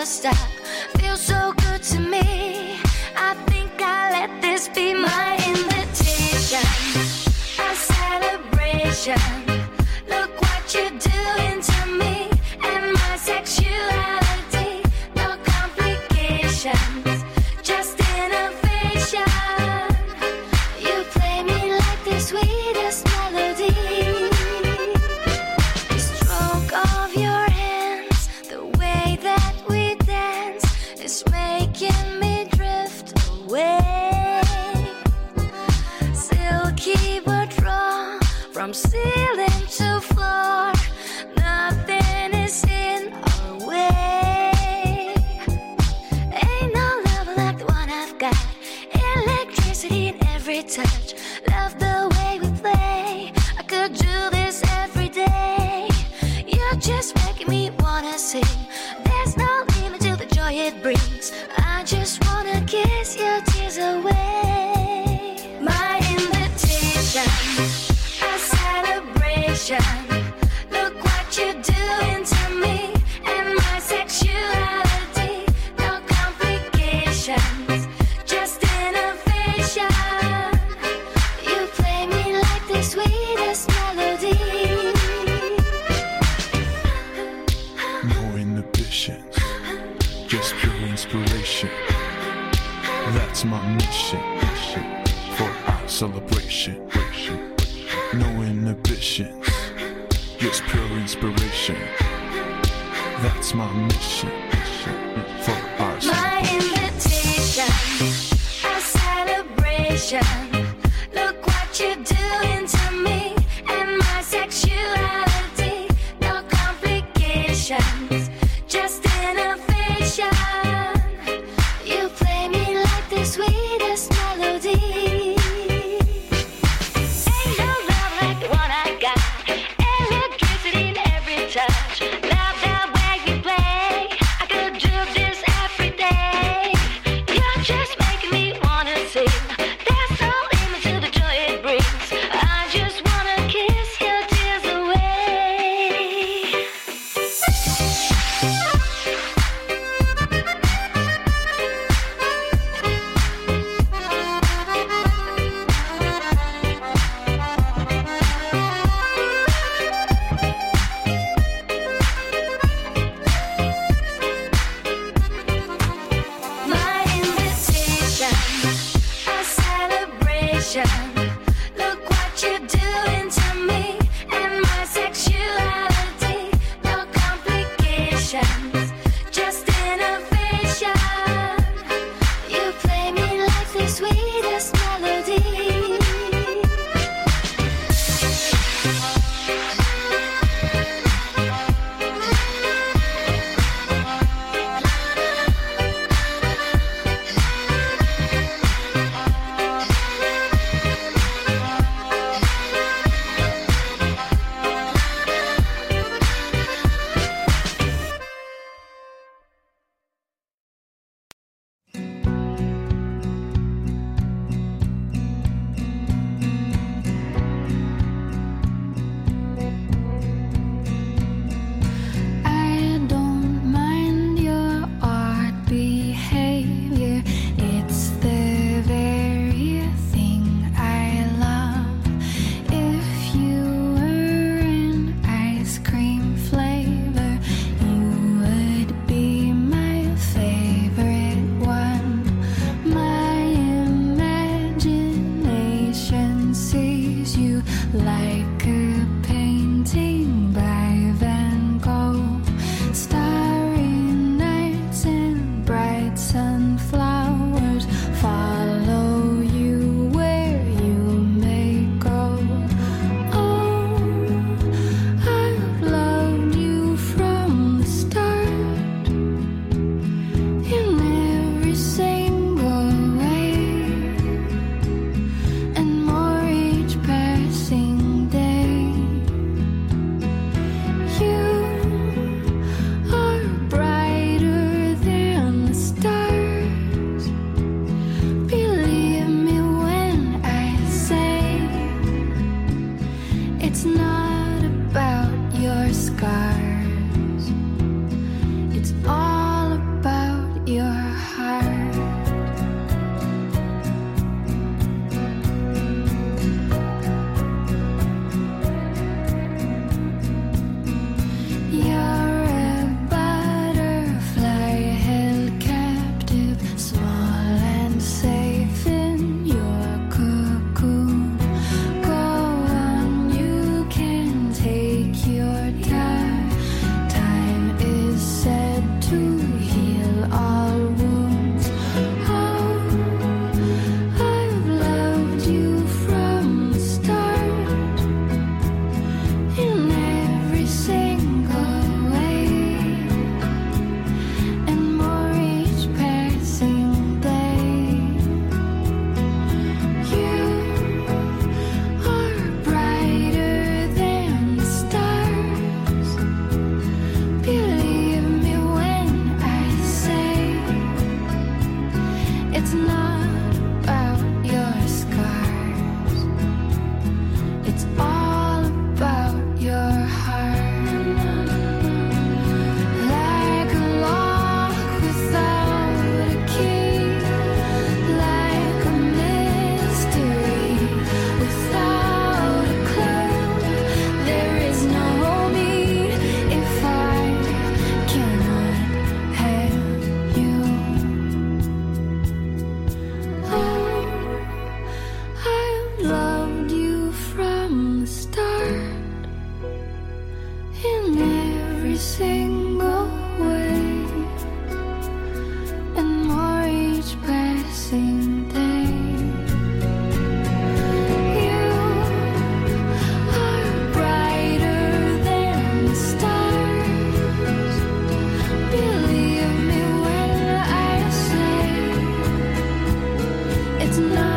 never stop. Feels so good to me. I think I'll let this be my invitation, a celebration. I'm sick. Yeah. 来 night.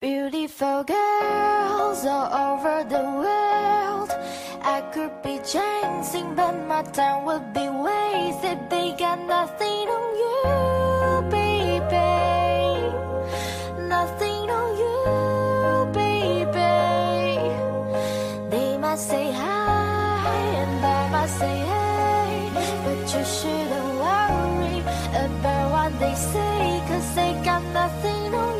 Beautiful girls all over the world. I could be chasing but my time would be wasted. They got nothing on you, baby. Nothing on you, baby. They might say hi and I might say hey But you shouldn't worry about what they say Cause they got nothing on you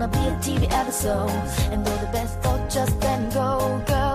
wanna be a TV episode, and do the best thought just then go, girl.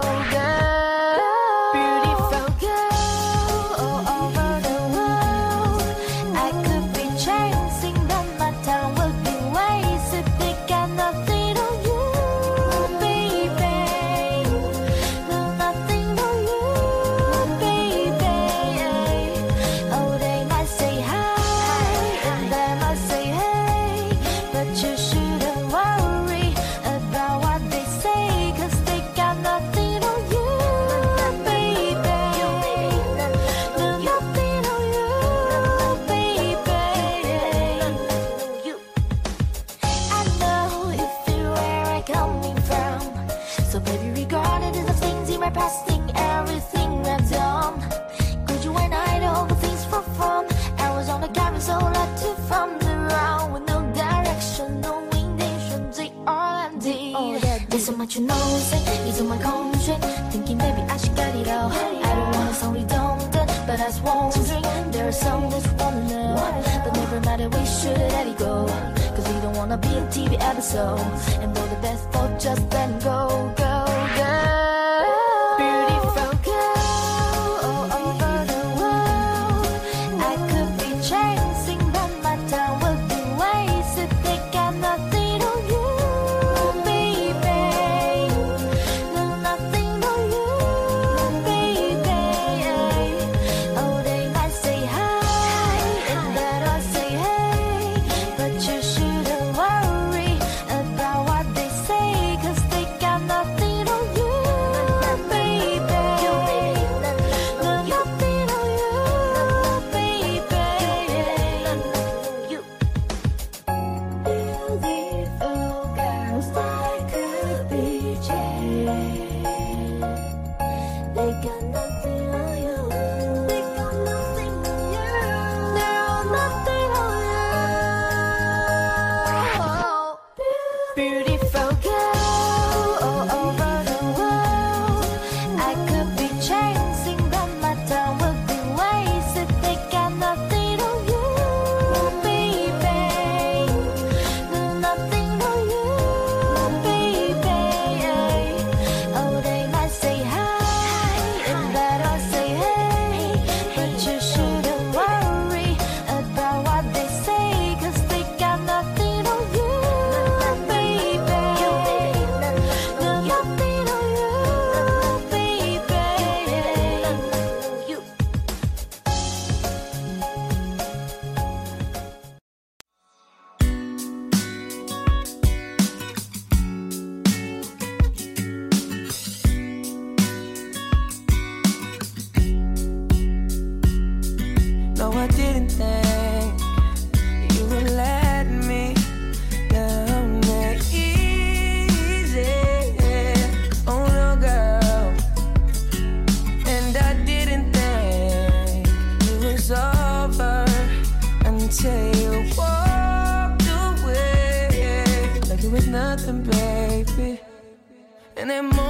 should let it go. Cause we don't wanna be a TV episode. And though the best for just let go, girl. tenemos